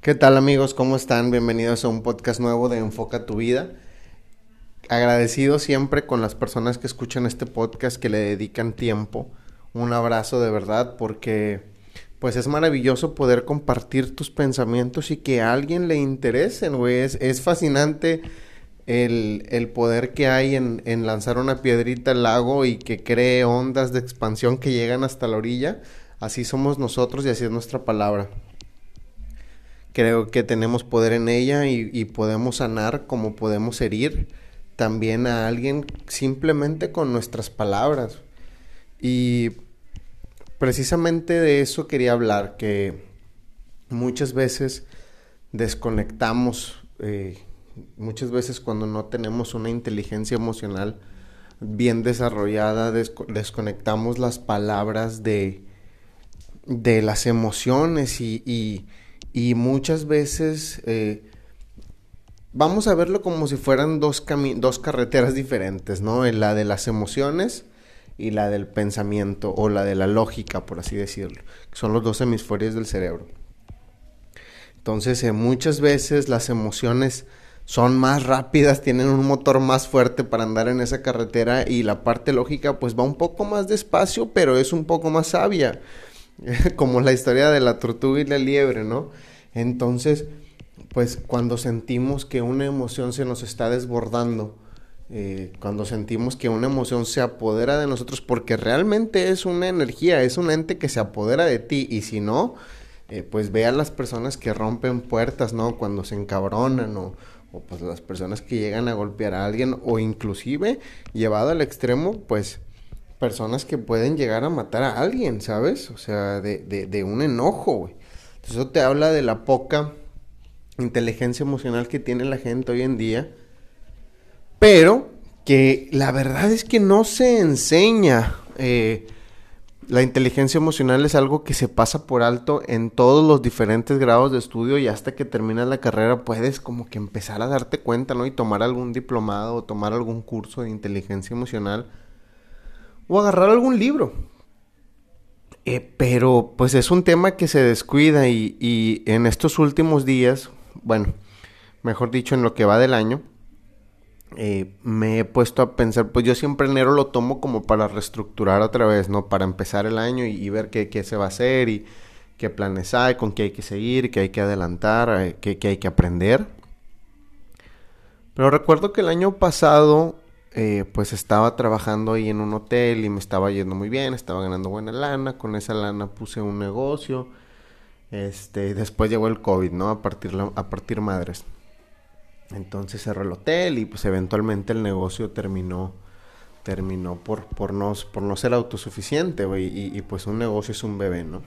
¿Qué tal amigos? ¿Cómo están? Bienvenidos a un podcast nuevo de Enfoca tu vida. Agradecido siempre con las personas que escuchan este podcast, que le dedican tiempo. Un abrazo de verdad porque pues es maravilloso poder compartir tus pensamientos y que a alguien le interesen, güey. Es, fascinante el, poder que hay en, en lanzar una piedrita al lago y que cree ondas de expansión que llegan hasta la orilla. Así somos nosotros y así es nuestra palabra. Creo que tenemos poder en ella y, podemos sanar como podemos herir también a alguien simplemente con nuestras palabras. Y precisamente de eso quería hablar, que muchas veces desconectamos, eh, muchas veces cuando no tenemos una inteligencia emocional bien desarrollada, desconectamos las palabras de, de las emociones y y muchas veces eh, vamos a verlo como si fueran dos, dos carreteras diferentes, ¿no? La de las emociones y la del pensamiento o la de la lógica, por así decirlo. son los dos hemisferios del cerebro. Entonces, eh, muchas veces las emociones son más rápidas, tienen un motor más fuerte para andar en esa carretera y la parte lógica pues va un poco más despacio, pero es un poco más sabia. como la historia de la tortuga y la liebre, ¿no? Entonces, pues cuando sentimos que una emoción se nos está desbordando, eh, cuando sentimos que una emoción se apodera de nosotros, porque realmente es una energía, es un ente que se apodera de ti, y si no, eh, pues ve a las personas que rompen puertas, ¿no? Cuando se encabronan o, o pues las personas que llegan a golpear a alguien o inclusive llevado al extremo, pues personas que pueden llegar a matar a alguien, ¿sabes? O sea, de, de, un enojo, güey. Eso te habla de la poca inteligencia emocional que tiene la gente hoy en día, pero que la verdad es que no se enseña. Eh, la inteligencia emocional es algo que se pasa por alto en todos los diferentes grados de estudio y hasta que terminas la carrera puedes como que empezar a darte cuenta, ¿no? Y tomar algún diplomado o tomar algún curso de inteligencia emocional o agarrar algún libro. Eh, pero pues es un tema que se descuida y, en estos últimos días, bueno, mejor dicho, en lo que va del año, eh, me he puesto a pensar, pues yo siempre enero lo tomo como para reestructurar otra vez, ¿no? Para empezar el año y, ver qué, se va a hacer y qué planes hay, con qué hay que seguir, qué hay que adelantar, eh, qué, qué hay que aprender. Pero recuerdo que el año pasado eh, pues estaba trabajando ahí en un hotel y me estaba yendo muy bien, estaba ganando buena lana, con esa lana puse un negocio, este, después llegó el COVID, ¿no? A partir, a partir madres. Entonces cerró el hotel y pues eventualmente el negocio terminó, terminó por, por, no, por no ser autosuficiente, y, y, pues un negocio es un bebé, ¿no?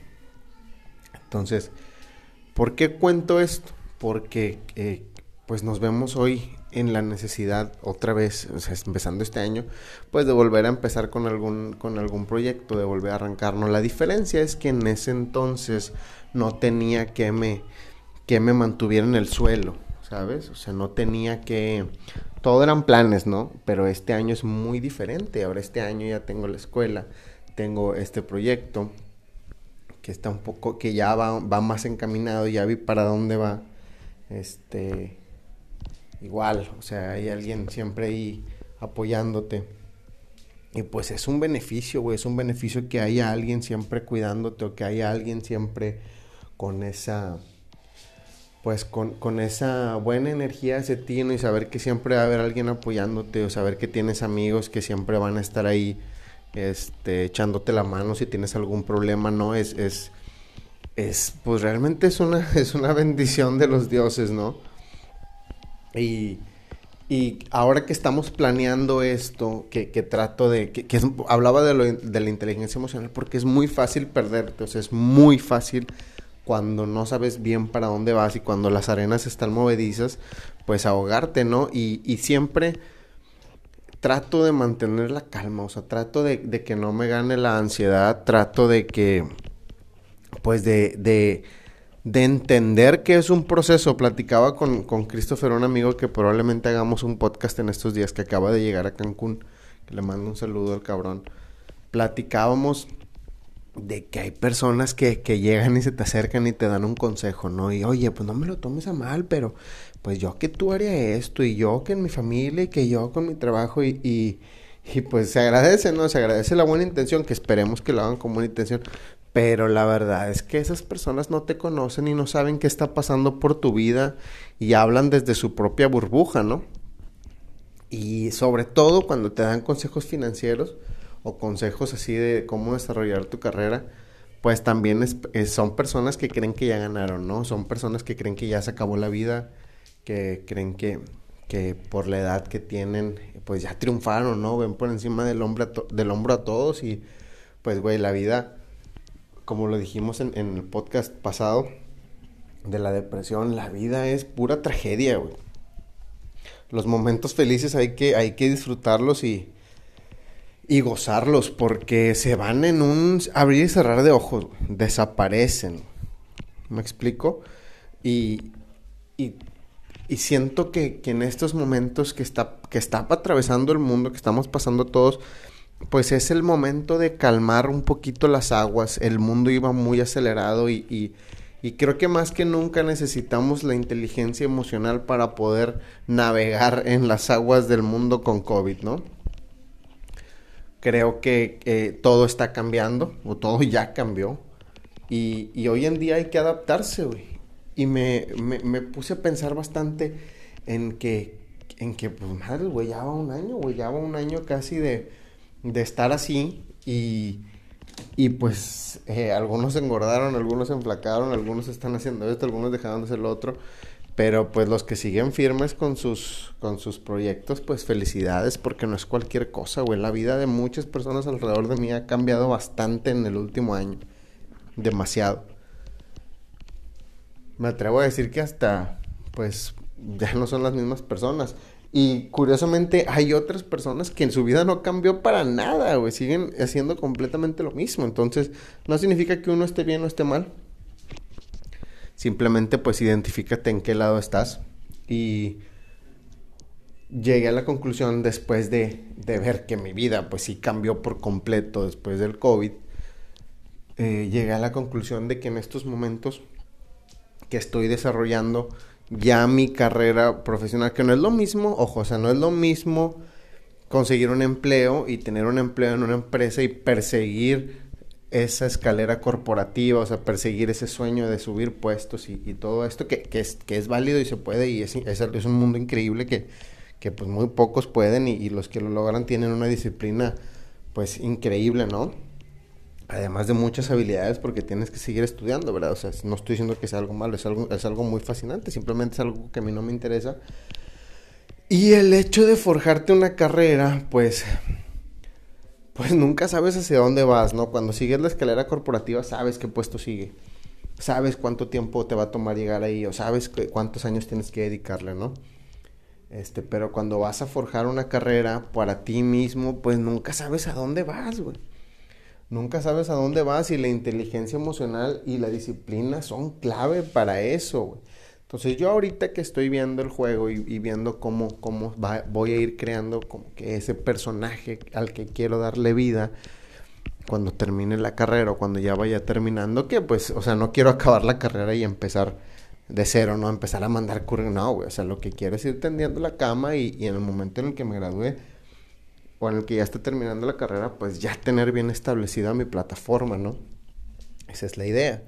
Entonces, ¿por qué cuento esto? Porque eh, pues nos vemos hoy en la necesidad otra vez, o empezando este año, pues de volver a empezar con algún, con algún proyecto, de volver a arrancarnos. La diferencia es que en ese entonces no tenía que me, que me mantuviera en el suelo, ¿sabes? O sea, no tenía que... Todo eran planes, ¿no? Pero este año es muy diferente. Ahora este año ya tengo la escuela, tengo este proyecto que está un poco, que ya va, va más encaminado, ya vi para dónde va. Este, igual, o sea, hay alguien siempre ahí apoyándote. Y pues es un beneficio, güey, es un beneficio que haya alguien siempre cuidándote o que haya alguien siempre con esa, pues con, con esa buena energía hacia ti y saber que siempre va a haber alguien apoyándote o saber que tienes amigos que siempre van a estar ahí este, echándote la mano si tienes algún problema, ¿no? Es, es, es, pues realmente es una, es una bendición de los dioses, ¿no? Y, y ahora que estamos planeando esto, que, que trato de, que, que hablaba de, lo, de la inteligencia emocional, porque es muy fácil perderte, o sea, es muy fácil cuando no sabes bien para dónde vas y cuando las arenas están movedizas, pues ahogarte, ¿no? Y, siempre trato de mantener la calma, o sea, trato de, que no me gane la ansiedad, trato de que, pues de, de de entender que es un proceso. Platicaba con, con Christopher, un amigo que probablemente hagamos un podcast en estos días que acaba de llegar a Cancún, que le mando un saludo al cabrón. Platicábamos de que hay personas que, que llegan y se te acercan y te dan un consejo, ¿no? Y oye, pues no me lo tomes a mal, pero pues yo que tú haría esto y yo que en mi familia y que yo con mi trabajo y, y, y pues se agradece, ¿no? Se agradece la buena intención, que esperemos que lo hagan con buena intención, pero la verdad es que esas personas no te conocen y no saben qué está pasando por tu vida y hablan desde su propia burbuja, ¿no? Y sobre todo cuando te dan consejos financieros, o consejos así de cómo desarrollar tu carrera, pues también son personas que creen que ya ganaron, ¿no? Son personas que creen que ya se acabó la vida, que creen que, que por la edad que tienen, pues ya triunfaron, ¿no? Ven por encima del hombro a, del hombro a todos y pues, güey, la vida, como lo dijimos en, en el podcast pasado de la depresión, la vida es pura tragedia, güey. Los momentos felices hay que, hay que disfrutarlos y, y gozarlos porque se van en un abrir y cerrar de ojos, desaparecen. ¿Me explico? Y, y, siento que, que, en estos momentos que está, que está atravesando el mundo, que estamos pasando todos, pues es el momento de calmar un poquito las aguas. El mundo iba muy acelerado y, y creo que más que nunca necesitamos la inteligencia emocional para poder navegar en las aguas del mundo con COVID, ¿no? Creo que todo está cambiando, o todo ya cambió. Y, y hoy en día hay que adaptarse, güey. Y me, me, me, puse a pensar bastante en que, en que pues madre, güey, ya va un año, güey, ya va un año casi de, de estar así. Y, y pues eh, algunos engordaron, algunos enflacaron, algunos están haciendo esto, algunos dejaron de hacer lo otro. Pero pues los que siguen firmes con sus, con sus proyectos, pues felicidades, porque no es cualquier cosa, güey. La vida de muchas personas alrededor de mí ha cambiado bastante en el último año. Demasiado. Me atrevo a decir que hasta, pues, ya no son las mismas personas. Y curiosamente hay otras personas que en su vida no cambió para nada, güey. Siguen haciendo completamente lo mismo. Entonces, no significa que uno esté bien o esté mal Simplemente pues identifícate en qué lado estás. Y llegué a la conclusión después de, de ver que mi vida pues sí cambió por completo después del COVID. Eh, llegué a la conclusión de que en estos momentos que estoy desarrollando ya mi carrera profesional, que no es lo mismo, ojo, o sea, no es lo mismo conseguir un empleo y tener un empleo en una empresa y perseguir esa escalera corporativa, o sea, perseguir ese sueño de subir puestos y, todo esto, que, que, es, que es válido y se puede, y es, es, es un mundo increíble que, que pues muy pocos pueden y, los que lo logran tienen una disciplina pues increíble, ¿no? Además de muchas habilidades porque tienes que seguir estudiando, ¿verdad? O sea, no estoy diciendo que sea algo malo, es algo, es algo muy fascinante, simplemente es algo que a mí no me interesa. Y el hecho de forjarte una carrera, pues pues nunca sabes hacia dónde vas, ¿no? Cuando sigues la escalera corporativa sabes qué puesto sigue. Sabes cuánto tiempo te va a tomar llegar ahí o sabes cuántos años tienes que dedicarle, ¿no? Este, pero cuando vas a forjar una carrera para ti mismo, pues nunca sabes a dónde vas, güey. Nunca sabes a dónde vas y la inteligencia emocional y la disciplina son clave para eso, güey. Entonces yo ahorita que estoy viendo el juego y, viendo cómo, cómo voy a ir creando como que ese personaje al que quiero darle vida cuando termine la carrera o cuando ya vaya terminando, que pues, o sea, no quiero acabar la carrera y empezar de cero, no empezar a mandar currículum, no, güey, o sea, lo que quiero es ir tendiendo la cama y, y en el momento en el que me gradúe o en el que ya esté terminando la carrera, pues ya tener bien establecida mi plataforma, ¿no? Esa es la idea.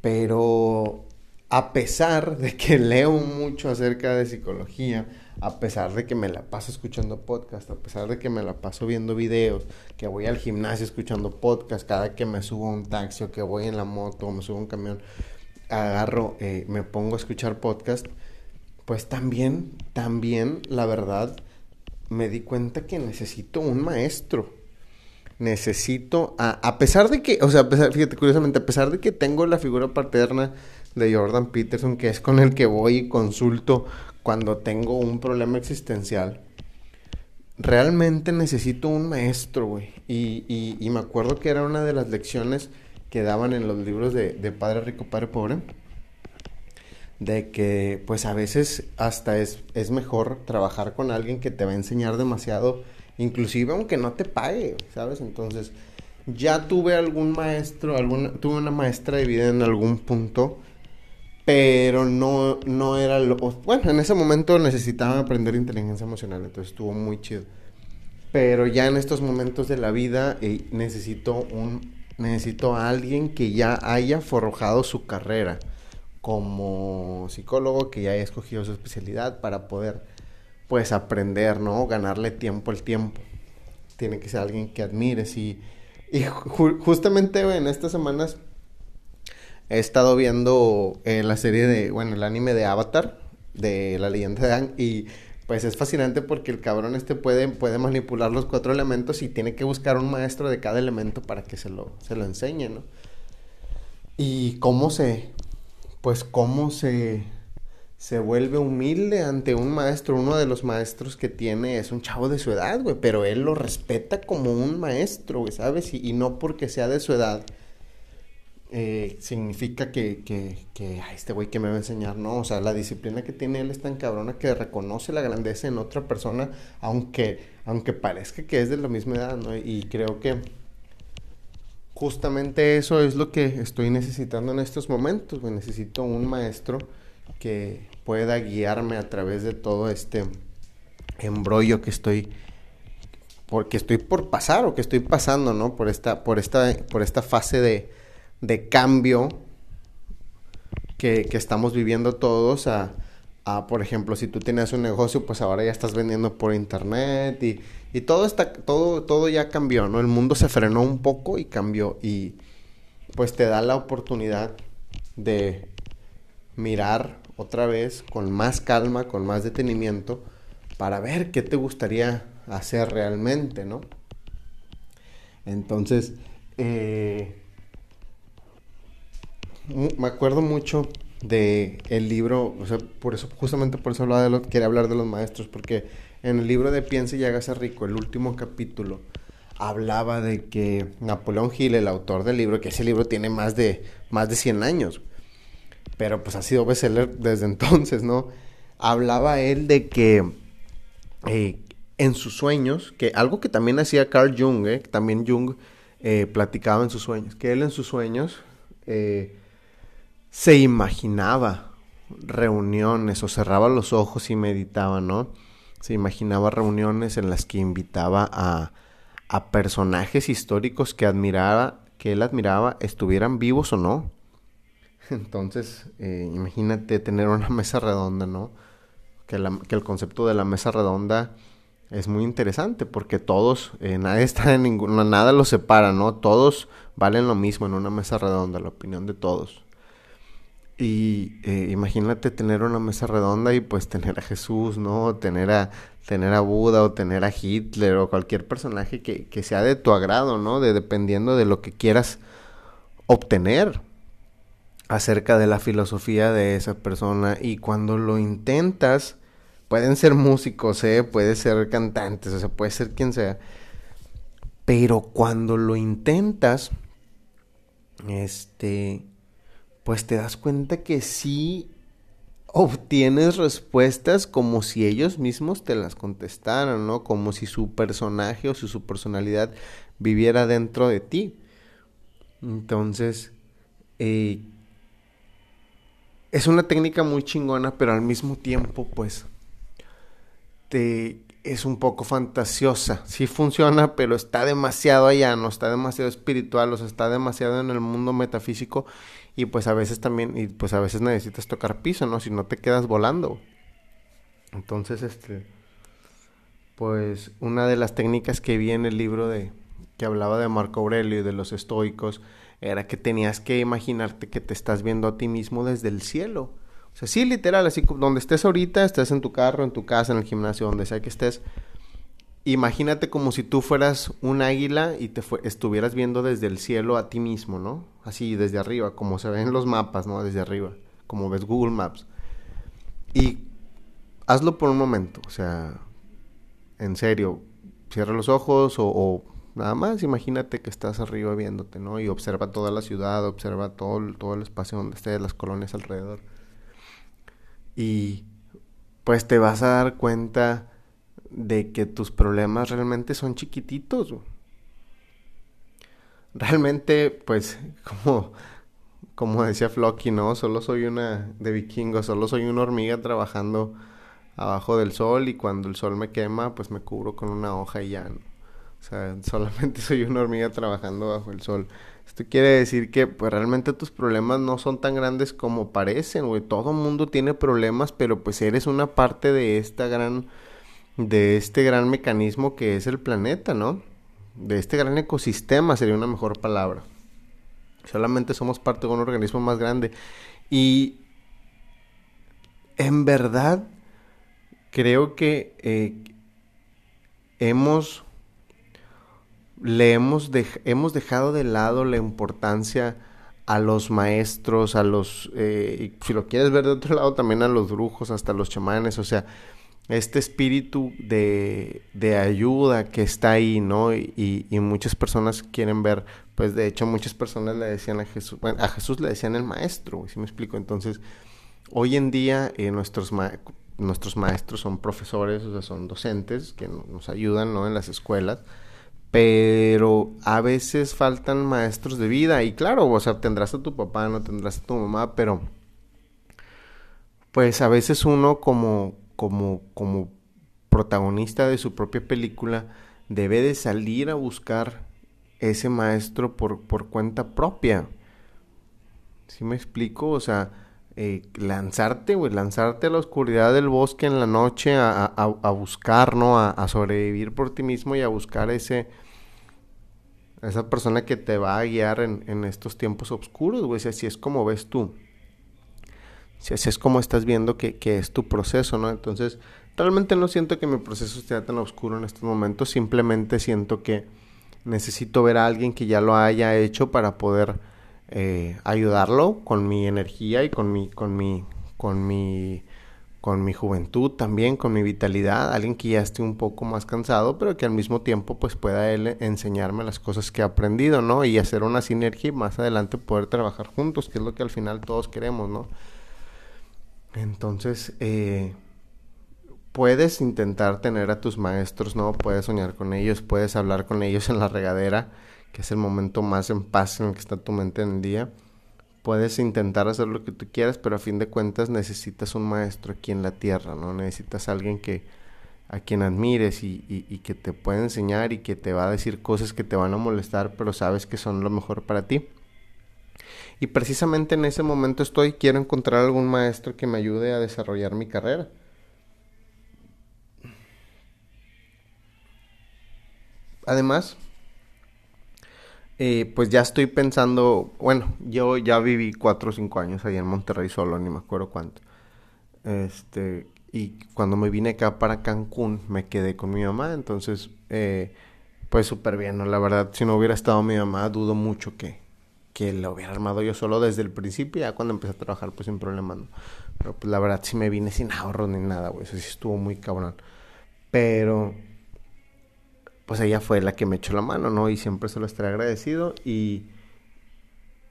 Pero a pesar de que leo mucho acerca de psicología, a pesar de que me la paso escuchando podcast, a pesar de que me la paso viendo videos, que voy al gimnasio escuchando podcast, cada que me subo a un taxi o que voy en la moto o me subo a un camión, agarro, eh, me pongo a escuchar podcast, pues también, también, la verdad, me di cuenta que necesito un maestro. Necesito, a, a pesar de que, o sea, fíjate, curiosamente, a pesar de que tengo la figura paterna, de Jordan Peterson, que es con el que voy y consulto cuando tengo un problema existencial. Realmente necesito un maestro, güey. Y, y, me acuerdo que era una de las lecciones que daban en los libros de, de Padre Rico, Padre Pobre, de que pues a veces hasta es, es mejor trabajar con alguien que te va a enseñar demasiado, inclusive aunque no te pague, ¿sabes? Entonces, ya tuve algún maestro, alguna, tuve una maestra de vida en algún punto, pero no, no era lo... Bueno, en ese momento necesitaba aprender inteligencia emocional, entonces estuvo muy chido. Pero ya en estos momentos de la vida eh, necesito un necesito a alguien que ya haya forjado su carrera como psicólogo, que ya haya escogido su especialidad para poder pues aprender, ¿no? Ganarle tiempo al tiempo. Tiene que ser alguien que admires y, y justamente en estas semanas he estado viendo eh, la serie de, bueno, el anime de Avatar, de la leyenda de Aang, y pues es fascinante porque el cabrón este puede, puede manipular los cuatro elementos y tiene que buscar un maestro de cada elemento para que se lo, se lo enseñe, ¿no? Y cómo se, pues cómo se, se vuelve humilde ante un maestro. Uno de los maestros que tiene es un chavo de su edad, güey, pero él lo respeta como un maestro, güey, ¿sabes? Y no porque sea de su edad eh, significa que, que, que este güey que me va a enseñar, no, o sea, la disciplina que tiene él es tan cabrona que reconoce la grandeza en otra persona, aunque, aunque parezca que es de la misma edad, ¿no? Y creo que justamente eso es lo que estoy necesitando en estos momentos, necesito un maestro que pueda guiarme a través de todo este embrollo que estoy porque estoy por pasar o que estoy pasando, ¿no? Por esta, por esta, por esta fase de, de cambio que, que estamos viviendo todos a, a, por ejemplo, si tú tienes un negocio, pues ahora ya estás vendiendo por internet y, y todo está, todo, todo ya cambió, ¿no? El mundo se frenó un poco y cambió y pues te da la oportunidad de mirar otra vez con más calma, con más detenimiento, para ver qué te gustaría hacer realmente, ¿no? Entonces, eh, me acuerdo mucho de el libro, o sea, por eso, justamente por eso hablaba de lo, quería hablar de los maestros, porque en el libro de Piense y hágase rico, el último capítulo, hablaba de que Napoleón Hill, el autor del libro, que ese libro tiene más de, más de 100 años, pero pues ha sido bestseller desde entonces, ¿no? Hablaba él de que eh, en sus sueños, que algo que también hacía Carl Jung, eh, también Jung eh, platicaba en sus sueños, que él en sus sueños eh, se imaginaba reuniones o cerraba los ojos y meditaba, ¿no? Se imaginaba reuniones en las que invitaba a, a personajes históricos que admiraba, que él admiraba, estuvieran vivos o no. Entonces, eh, imagínate tener una mesa redonda, ¿no? Que, la, que, el concepto de la mesa redonda es muy interesante porque todos, eh, nadie está en ninguna, nada los separa, ¿no? Todos valen lo mismo en una mesa redonda, la opinión de todos. Y eh, imagínate tener una mesa redonda y pues tener a Jesús, ¿no? Tener a, tener a Buda o tener a Hitler o cualquier personaje que, que sea de tu agrado, ¿no? De, dependiendo de lo que quieras obtener acerca de la filosofía de esa persona. Y cuando lo intentas, pueden ser músicos, ¿eh? Ser cantantes, o sea, puede ser quien sea. Pero cuando lo intentas, este pues te das cuenta que sí obtienes respuestas como si ellos mismos te las contestaran, ¿no? Como si su personaje o si su personalidad viviera dentro de ti. Entonces, eh, es una técnica muy chingona, pero al mismo tiempo, pues, te es un poco fantasiosa. Sí funciona, pero está demasiado allá, no está demasiado espiritual, o sea, está demasiado en el mundo metafísico y pues a veces también, y pues a veces necesitas tocar piso, ¿no? Si no te quedas volando. Entonces, este, pues una de las técnicas que vi en el libro de, que hablaba de Marco Aurelio y de los estoicos, era que tenías que imaginarte que te estás viendo a ti mismo desde el cielo. O sea, sí, literal, así donde estés ahorita, estés en tu carro, en tu casa, en el gimnasio, donde sea que estés, imagínate como si tú fueras un águila y te estuvieras viendo desde el cielo a ti mismo, ¿no? Así desde arriba, como se ven los mapas, ¿no? Desde arriba, como ves Google Maps. Y hazlo por un momento, o sea, en serio, cierra los ojos o, Nada más imagínate que estás arriba viéndote, ¿no? Y observa toda la ciudad, observa todo, todo el espacio donde estés, las colonias alrededor. Y pues te vas a dar cuenta de que tus problemas realmente son chiquititos. Realmente, pues, como, como decía Flocky, ¿no? Solo soy una de vikingo, solo soy una hormiga trabajando abajo del sol y cuando el sol me quema, pues me cubro con una hoja y ya, ¿no? O sea, solamente soy una hormiga trabajando bajo el sol. Esto quiere decir que pues realmente tus problemas no son tan grandes como parecen, güey. Todo mundo tiene problemas, pero pues eres una parte de esta gran de este gran mecanismo que es el planeta, ¿no? De este gran ecosistema sería una mejor palabra. Solamente somos parte de un organismo más grande y en verdad creo que eh, hemos le hemos, hemos dejado de lado la importancia a los maestros, a los, eh, si lo quieres ver de otro lado, también a los brujos, hasta los chamanes, o sea, este espíritu de, de ayuda que está ahí, ¿no? Y, y, muchas personas quieren ver, pues de hecho muchas personas le decían a Jesús, bueno, a Jesús le decían el maestro, si me explico? Entonces, hoy en día eh, nuestros, nuestros maestros son profesores, o sea, son docentes que nos ayudan, ¿no? En las escuelas pero a veces faltan maestros de vida y claro, o sea, tendrás a tu papá, no tendrás a tu mamá, pero pues a veces uno como como como protagonista de su propia película debe de salir a buscar ese maestro por, por cuenta propia. ¿Sí me explico? O sea, eh, lanzarte, güey, lanzarte a la oscuridad del bosque en la noche a, a, buscar, ¿no? A, sobrevivir por ti mismo y a buscar ese, esa persona que te va a guiar en, en estos tiempos oscuros, güey, si así es como ves tú. Si así es como estás viendo que, que es tu proceso, ¿no? Entonces, realmente no siento que mi proceso esté tan oscuro en estos momentos, simplemente siento que necesito ver a alguien que ya lo haya hecho para poder eh, ayudarlo con mi energía y con mi, con mi, con mi, con mi juventud también, con mi vitalidad, alguien que ya esté un poco más cansado, pero que al mismo tiempo pues pueda él enseñarme las cosas que ha aprendido, ¿no? Y hacer una sinergia y más adelante poder trabajar juntos, que es lo que al final todos queremos, ¿no? Entonces, eh, puedes intentar tener a tus maestros, ¿no? Puedes soñar con ellos, puedes hablar con ellos en la regadera que es el momento más en paz en el que está tu mente en el día. Puedes intentar hacer lo que tú quieras, pero a fin de cuentas necesitas un maestro aquí en la tierra, ¿no? Necesitas alguien que a quien admires y, y, que te pueda enseñar y que te va a decir cosas que te van a molestar, pero sabes que son lo mejor para ti. Y precisamente en ese momento estoy, quiero encontrar algún maestro que me ayude a desarrollar mi carrera. Además, eh, pues ya estoy pensando, bueno, yo ya viví cuatro o cinco años allá en Monterrey solo, ni me acuerdo cuánto. Este, y cuando me vine acá para Cancún, me quedé con mi mamá, entonces, eh, pues súper bien, ¿no? La verdad, si no hubiera estado mi mamá, dudo mucho que, que lo hubiera armado yo solo desde el principio, ya cuando empecé a trabajar, pues sin problema, ¿no? Pero pues la verdad, sí me vine sin ahorros ni nada, güey, eso sí estuvo muy cabrón. Pero pues ella fue la que me echó la mano, ¿no? Y siempre se lo estaré agradecido y...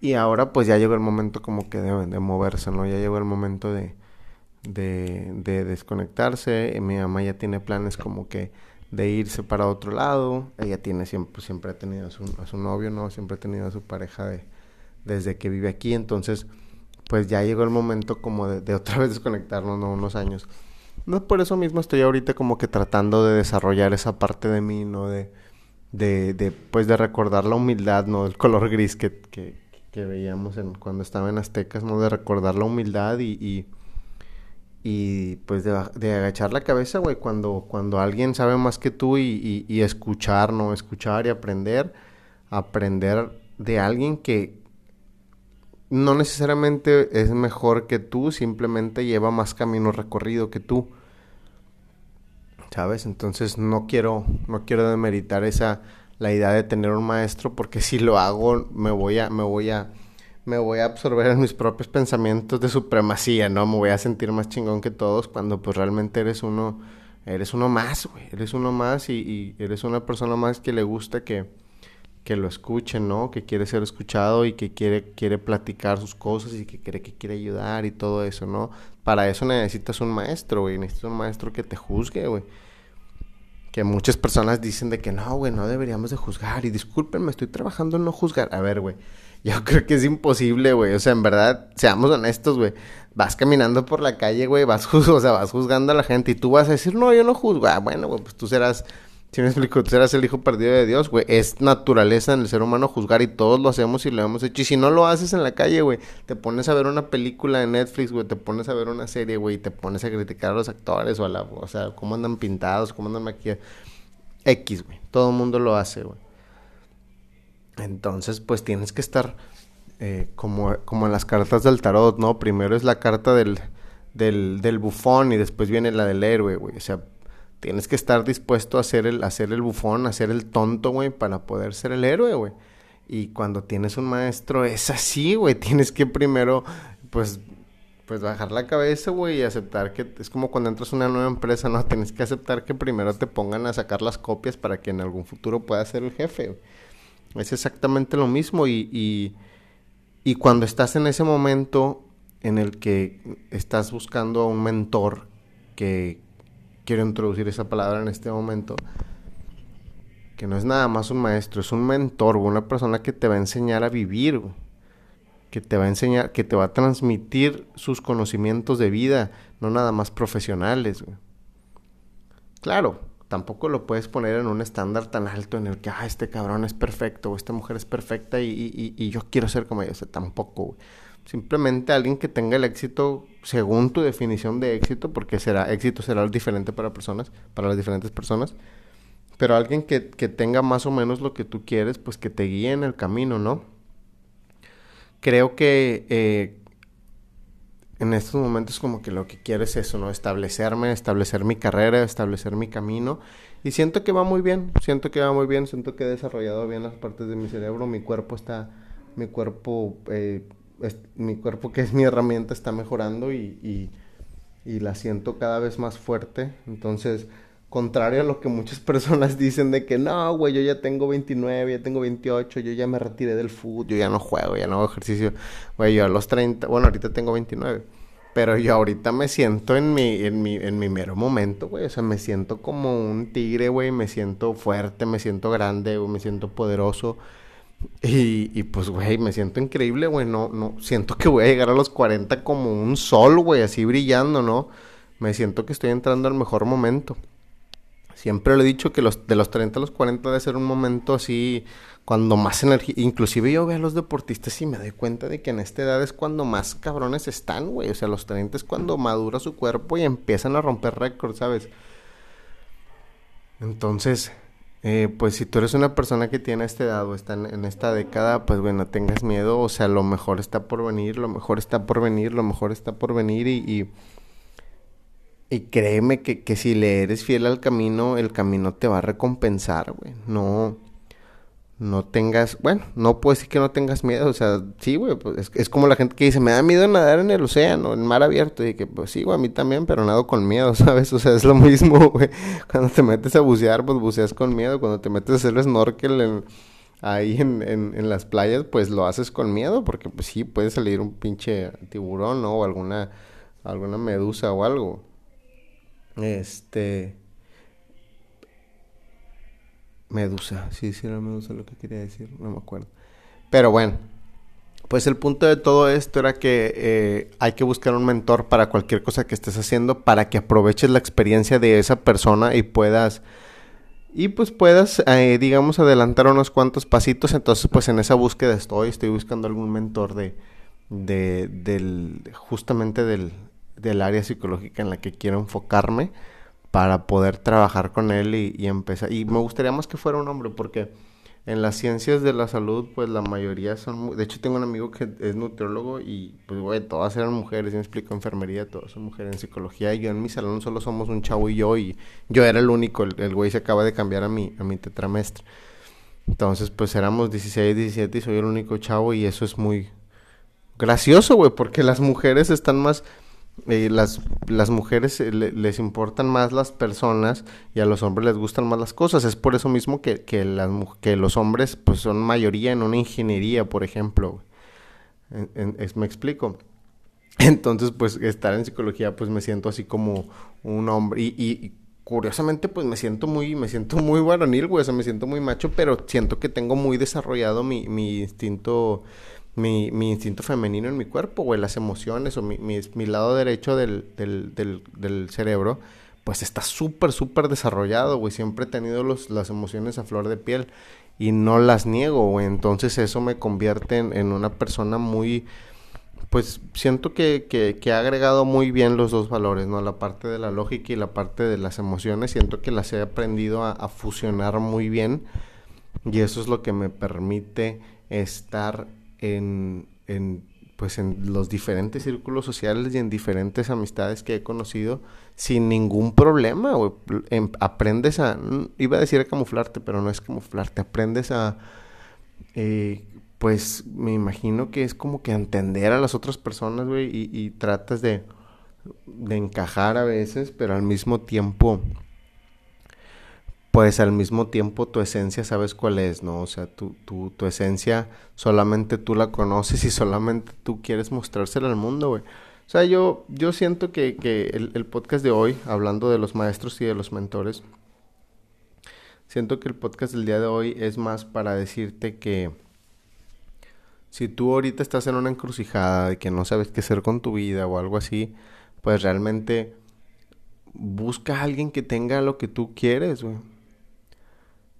Y ahora pues ya llegó el momento como que de, de moverse, ¿no? Ya llegó el momento de, de, de, desconectarse. Mi mamá ya tiene planes como que de irse para otro lado. Ella tiene siempre, siempre ha tenido a su, a su novio, ¿no? Siempre ha tenido a su pareja de, desde que vive aquí. Entonces, pues ya llegó el momento como de, otra vez desconectarnos, ¿no? Unos años. No, por eso mismo estoy ahorita como que tratando de desarrollar esa parte de mí, ¿no? De, de, pues de recordar la humildad, ¿no? El color gris que, que, veíamos en, cuando estaba en Aztecas, ¿no? De recordar la humildad y, y, pues de, agachar la cabeza, güey, cuando, cuando alguien sabe más que tú y escuchar, ¿no? Escuchar y aprender, aprender de alguien que, no necesariamente es mejor que tú, simplemente lleva más camino recorrido que tú. ¿Sabes? Entonces no quiero no quiero demeritar esa la idea de tener un maestro porque si lo hago me voy a me voy a me voy a absorber en mis propios pensamientos de supremacía, ¿no? Me voy a sentir más chingón que todos cuando pues realmente eres uno Eres uno más, güey. Eres uno más y, y, eres una persona más que le gusta que, que lo escuchen, ¿no? Que quiere ser escuchado y que quiere, quiere platicar sus cosas y que cree que quiere ayudar y todo eso, ¿no? Para eso necesitas un maestro, güey. Necesitas un maestro que te juzgue, güey. Que muchas personas dicen de que no, güey, no deberíamos de juzgar. Y discúlpenme, estoy trabajando en no juzgar. A ver, güey. Yo creo que es imposible, güey. O sea, en verdad, seamos honestos, güey. Vas caminando por la calle, güey, vas, o sea, vas juzgando a la gente y tú vas a decir, no, yo no juzgo. Ah, bueno, güey, pues tú serás, si me explico, tú el hijo perdido de Dios, güey. Es naturaleza en el ser humano juzgar y todos lo hacemos y lo hemos hecho. Y si no lo haces en la calle, güey, te pones a ver una película de Netflix, güey, te pones a ver una serie, güey, te pones a criticar a los actores o a la, o sea, cómo andan pintados, cómo andan maquillados. X, güey. Todo el mundo lo hace, güey. Entonces, pues tienes que estar eh, como, como en las cartas del tarot, ¿no? Primero es la carta del, del, del bufón y después viene la del héroe, güey. O sea, tienes que estar dispuesto a hacer el, a hacer el bufón, a ser el tonto, güey, para poder ser el héroe, güey. Y cuando tienes un maestro es así, güey. Tienes que primero, pues, pues bajar la cabeza, güey, y aceptar que es como cuando entras a una nueva empresa, ¿no? Tienes que aceptar que primero te pongan a sacar las copias para que en algún futuro puedas ser el jefe. Es exactamente lo mismo y, y, cuando estás en ese momento en el que estás buscando a un mentor, que quiero introducir esa palabra en este momento, que no es nada más un maestro, es un mentor, una persona que te va a enseñar a vivir, que te va a enseñar, que te va a transmitir sus conocimientos de vida, no nada más profesionales. Claro, tampoco lo puedes poner en un estándar tan alto en el que, ah, este cabrón es perfecto, o esta mujer es perfecta y, y, yo quiero ser como ella. O sea, tampoco, Simplemente alguien que tenga el éxito según tu definición de éxito, porque será éxito será diferente para personas, para las diferentes personas. Pero alguien que, que tenga más o menos lo que tú quieres, pues que te guíe en el camino, ¿no? Creo que eh, en estos momentos como que lo que quiero es eso, ¿no? Establecerme, establecer mi carrera, establecer mi camino. Y siento que va muy bien, siento que va muy bien, siento que he desarrollado bien las partes de mi cerebro, mi cuerpo está, mi cuerpo, eh, mi cuerpo que es mi herramienta está mejorando y, y, y la siento cada vez más fuerte. Entonces, contrario a lo que muchas personas dicen de que no, güey, yo ya tengo 29, ya tengo 28, yo ya me retiré del fútbol, yo ya no juego, ya no hago ejercicio. Güey, yo a los 30, bueno, ahorita tengo 29. Pero yo ahorita me siento en mi, en mi, en mi mero momento, güey. O sea, me siento como un tigre, güey. Me siento fuerte, me siento grande, me siento poderoso. Y, y pues, güey, me siento increíble, güey. No, no, siento que voy a llegar a los 40 como un sol, güey, así brillando, ¿no? Me siento que estoy entrando al mejor momento. Siempre le he dicho que los, de los 30 a los 40 debe ser un momento así, cuando más energía. Inclusive yo veo a los deportistas y me doy cuenta de que en esta edad es cuando más cabrones están, güey. O sea, los 30 es cuando madura su cuerpo y empiezan a romper récords, ¿sabes? Entonces, eh, pues si tú eres una persona que tiene esta edad o está en, esta década, pues bueno, tengas miedo. O sea, lo mejor está por venir, lo mejor está por venir, lo mejor está por venir y y créeme que, que, si le eres fiel al camino, el camino te va a recompensar, güey. No, no tengas, bueno, no puedo decir que no tengas miedo, o sea, sí, güey, pues es, como la gente que dice, me da miedo nadar en el océano, en mar abierto, y que pues sí, güey, a mí también, pero nado con miedo, ¿sabes? O sea, es lo mismo, güey. Cuando te metes a bucear, pues buceas con miedo, cuando te metes a hacer snorkel ahí en, en, en, las playas, pues lo haces con miedo, porque pues sí, puede salir un pinche tiburón, ¿no? O alguna, alguna medusa o algo. Este. Medusa, sí, sí era Medusa lo que quería decir, no me acuerdo. Pero bueno, pues el punto de todo esto era que eh, hay que buscar un mentor para cualquier cosa que estés haciendo para que aproveches la experiencia de esa persona y puedas y pues puedas eh, digamos adelantar unos cuantos pasitos. Entonces pues en esa búsqueda estoy estoy buscando algún mentor de de del justamente del del área psicológica en la que quiero enfocarme para poder trabajar con él y, empezar. Y me gustaría más que fuera un hombre, porque en las ciencias de la salud, pues la mayoría son... De hecho, tengo un amigo que es nutriólogo y, pues, güey, todas eran mujeres, me explico, enfermería, todas son mujeres en psicología. Y yo en mi salón solo somos un chavo y yo, y yo era el único, el, güey se acaba de cambiar a mi, a mi tetramestre. Entonces, pues éramos 16, 17 y soy el único chavo y eso es muy gracioso, güey, porque las mujeres están más eh, las, las mujeres eh, les importan más las personas y a los hombres les gustan más las cosas. Es por eso mismo que, que, las, que los hombres pues son mayoría en una ingeniería, por ejemplo. me explico. Entonces, pues estar en psicología, pues me siento así como un hombre. Y, curiosamente, pues me siento muy, me siento muy varonil, güey. Me siento muy macho, pero siento que tengo muy desarrollado mi, mi instinto mi, instinto femenino en mi cuerpo, güey, las emociones o mi, lado derecho del, cerebro, pues está súper, súper desarrollado, güey. Siempre he tenido las emociones a flor de piel y no las niego, güey. Entonces eso me convierte en, una persona muy, pues siento que, que, ha agregado muy bien los dos valores, ¿no? La parte de la lógica y la parte de las emociones. Siento que las he aprendido a fusionar muy bien y eso es lo que me permite estar en, en, pues en los diferentes círculos sociales y en diferentes amistades que he conocido sin ningún problema, em, aprendes a, iba a decir a camuflarte, pero no es camuflarte, aprendes a, eh, pues me imagino que es como que entender a las otras personas, güey, y, y tratas de, de encajar a veces, pero al mismo tiempo pues al mismo tiempo tu esencia sabes cuál es, ¿no? O sea, tu, tu, tu esencia solamente tú la conoces y solamente tú quieres mostrársela al mundo, güey. O sea, yo, yo siento que, que el, el, podcast de hoy, hablando de los maestros y de los mentores, siento que el podcast del día de hoy es más para decirte que si tú ahorita estás en una encrucijada de que no sabes qué hacer con tu vida o algo así, pues realmente busca a alguien que tenga lo que tú quieres, güey.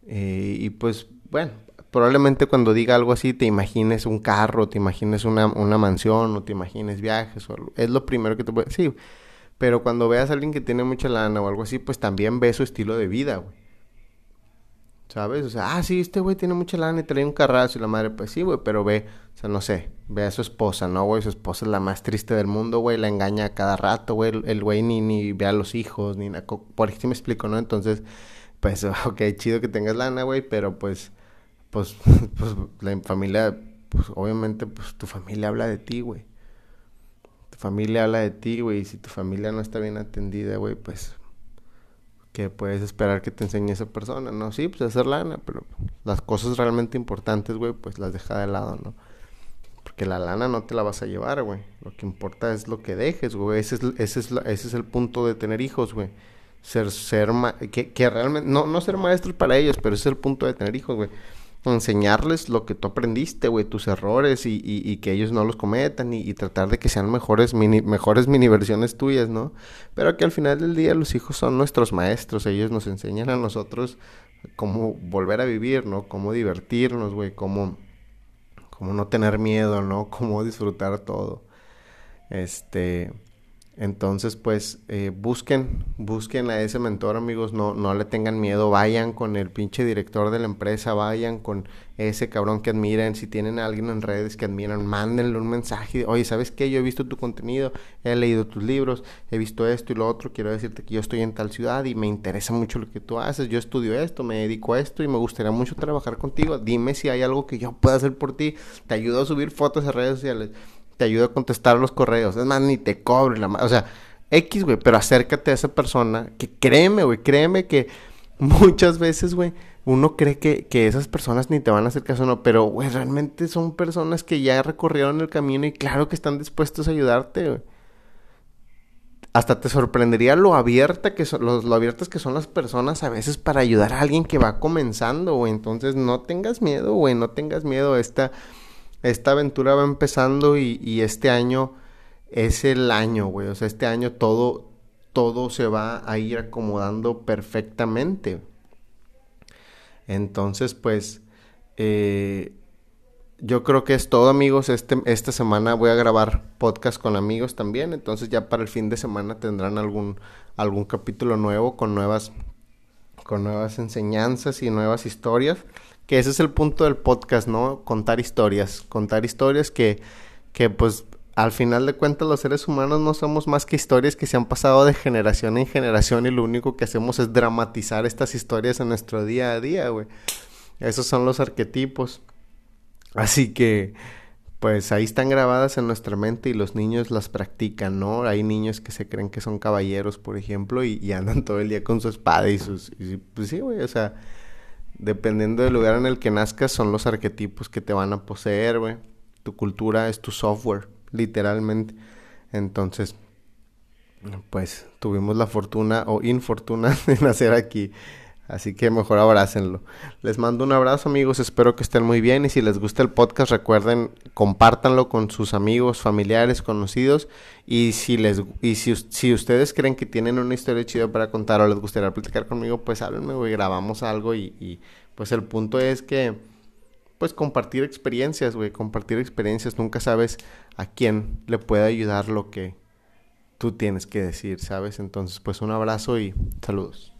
Eh, y pues, bueno, probablemente cuando diga algo así te imagines un carro, te imagines una, una mansión o te imagines viajes. O algo. Es lo primero que te puede decir. Pero cuando veas a alguien que tiene mucha lana o algo así, pues también ve su estilo de vida, güey. ¿Sabes? O sea, ah, sí, este güey tiene mucha lana y trae un carrazo y la madre, pues sí, güey, pero ve, o sea, no sé, ve a su esposa, ¿no, güey? Su esposa es la más triste del mundo, güey, la engaña a cada rato, güey, el güey ni, ni ve a los hijos, ni nada, por aquí me explico, ¿no? Entonces, pues, ok, chido que tengas lana, güey, pero pues, pues, pues, la familia, pues, obviamente, pues, tu familia habla de ti, güey. Tu familia habla de ti, güey, y si tu familia no está bien atendida, güey, pues, ¿qué puedes esperar que te enseñe esa persona? No, sí, pues, hacer lana, pero las cosas realmente importantes, güey, pues, las deja de lado, ¿no? Porque la lana no te la vas a llevar, güey. Lo que importa es lo que dejes, güey. Ese es, ese es, ese es el punto de tener hijos, güey ser, ser, que, realmente, no, no ser maestros para ellos, pero ese es el punto de tener hijos, güey. Enseñarles lo que tú aprendiste, güey, tus errores y, y, y, que ellos no los cometan y, y, tratar de que sean mejores mini, mejores mini versiones tuyas, ¿no? Pero que al final del día los hijos son nuestros maestros, ellos nos enseñan a nosotros cómo volver a vivir, ¿no? Cómo divertirnos, güey, cómo, cómo no tener miedo, ¿no? Cómo disfrutar todo. Este entonces, pues, eh, busquen, busquen a ese mentor, amigos, no, no le tengan miedo, vayan con el pinche director de la empresa, vayan con ese cabrón que admiren, si tienen a alguien en redes que admiran, mándenle un mensaje, oye, ¿sabes qué? Yo he visto tu contenido, he leído tus libros, he visto esto y lo otro, quiero decirte que yo estoy en tal ciudad y me interesa mucho lo que tú haces, yo estudio esto, me dedico a esto y me gustaría mucho trabajar contigo, dime si hay algo que yo pueda hacer por ti, te ayudo a subir fotos a redes sociales te ayuda a contestar los correos. Es más, ni te cobre la O sea, X, güey, pero acércate a esa persona que créeme, güey, créeme que muchas veces, güey, uno cree que, que, esas personas ni te van a hacer caso, no, pero, güey, realmente son personas que ya recorrieron el camino y claro que están dispuestos a ayudarte, güey. Hasta te sorprendería lo abierta que son, lo, lo abiertas que son las personas a veces para ayudar a alguien que va comenzando, güey. Entonces no tengas miedo, güey, no tengas miedo a esta esta aventura va empezando y, este año es el año, güey. O sea, este año todo, todo se va a ir acomodando perfectamente. Entonces, pues, eh, yo creo que es todo, amigos. Este, esta semana voy a grabar podcast con amigos también. Entonces, ya para el fin de semana tendrán algún, algún capítulo nuevo con nuevas, con nuevas enseñanzas y nuevas historias que ese es el punto del podcast, ¿no? Contar historias, contar historias que, que pues al final de cuentas los seres humanos no somos más que historias que se han pasado de generación en generación y lo único que hacemos es dramatizar estas historias en nuestro día a día, güey. Esos son los arquetipos. Así que, pues ahí están grabadas en nuestra mente y los niños las practican, ¿no? Hay niños que se creen que son caballeros, por ejemplo, y, andan todo el día con su espada y sus... pues sí, güey, o sea, dependiendo del lugar en el que nazcas, son los arquetipos que te van a poseer. Tu cultura es tu software, literalmente. Entonces, pues tuvimos la fortuna o infortuna de nacer aquí. Así que mejor abrácenlo. Les mando un abrazo amigos, espero que estén muy bien y si les gusta el podcast recuerden compártanlo con sus amigos, familiares, conocidos y si les y si, si ustedes creen que tienen una historia chida para contar o les gustaría platicar conmigo, pues háblenme, güey, grabamos algo y, y pues el punto es que pues compartir experiencias, güey, compartir experiencias, nunca sabes a quién le puede ayudar lo que tú tienes que decir, ¿sabes? Entonces, pues un abrazo y saludos.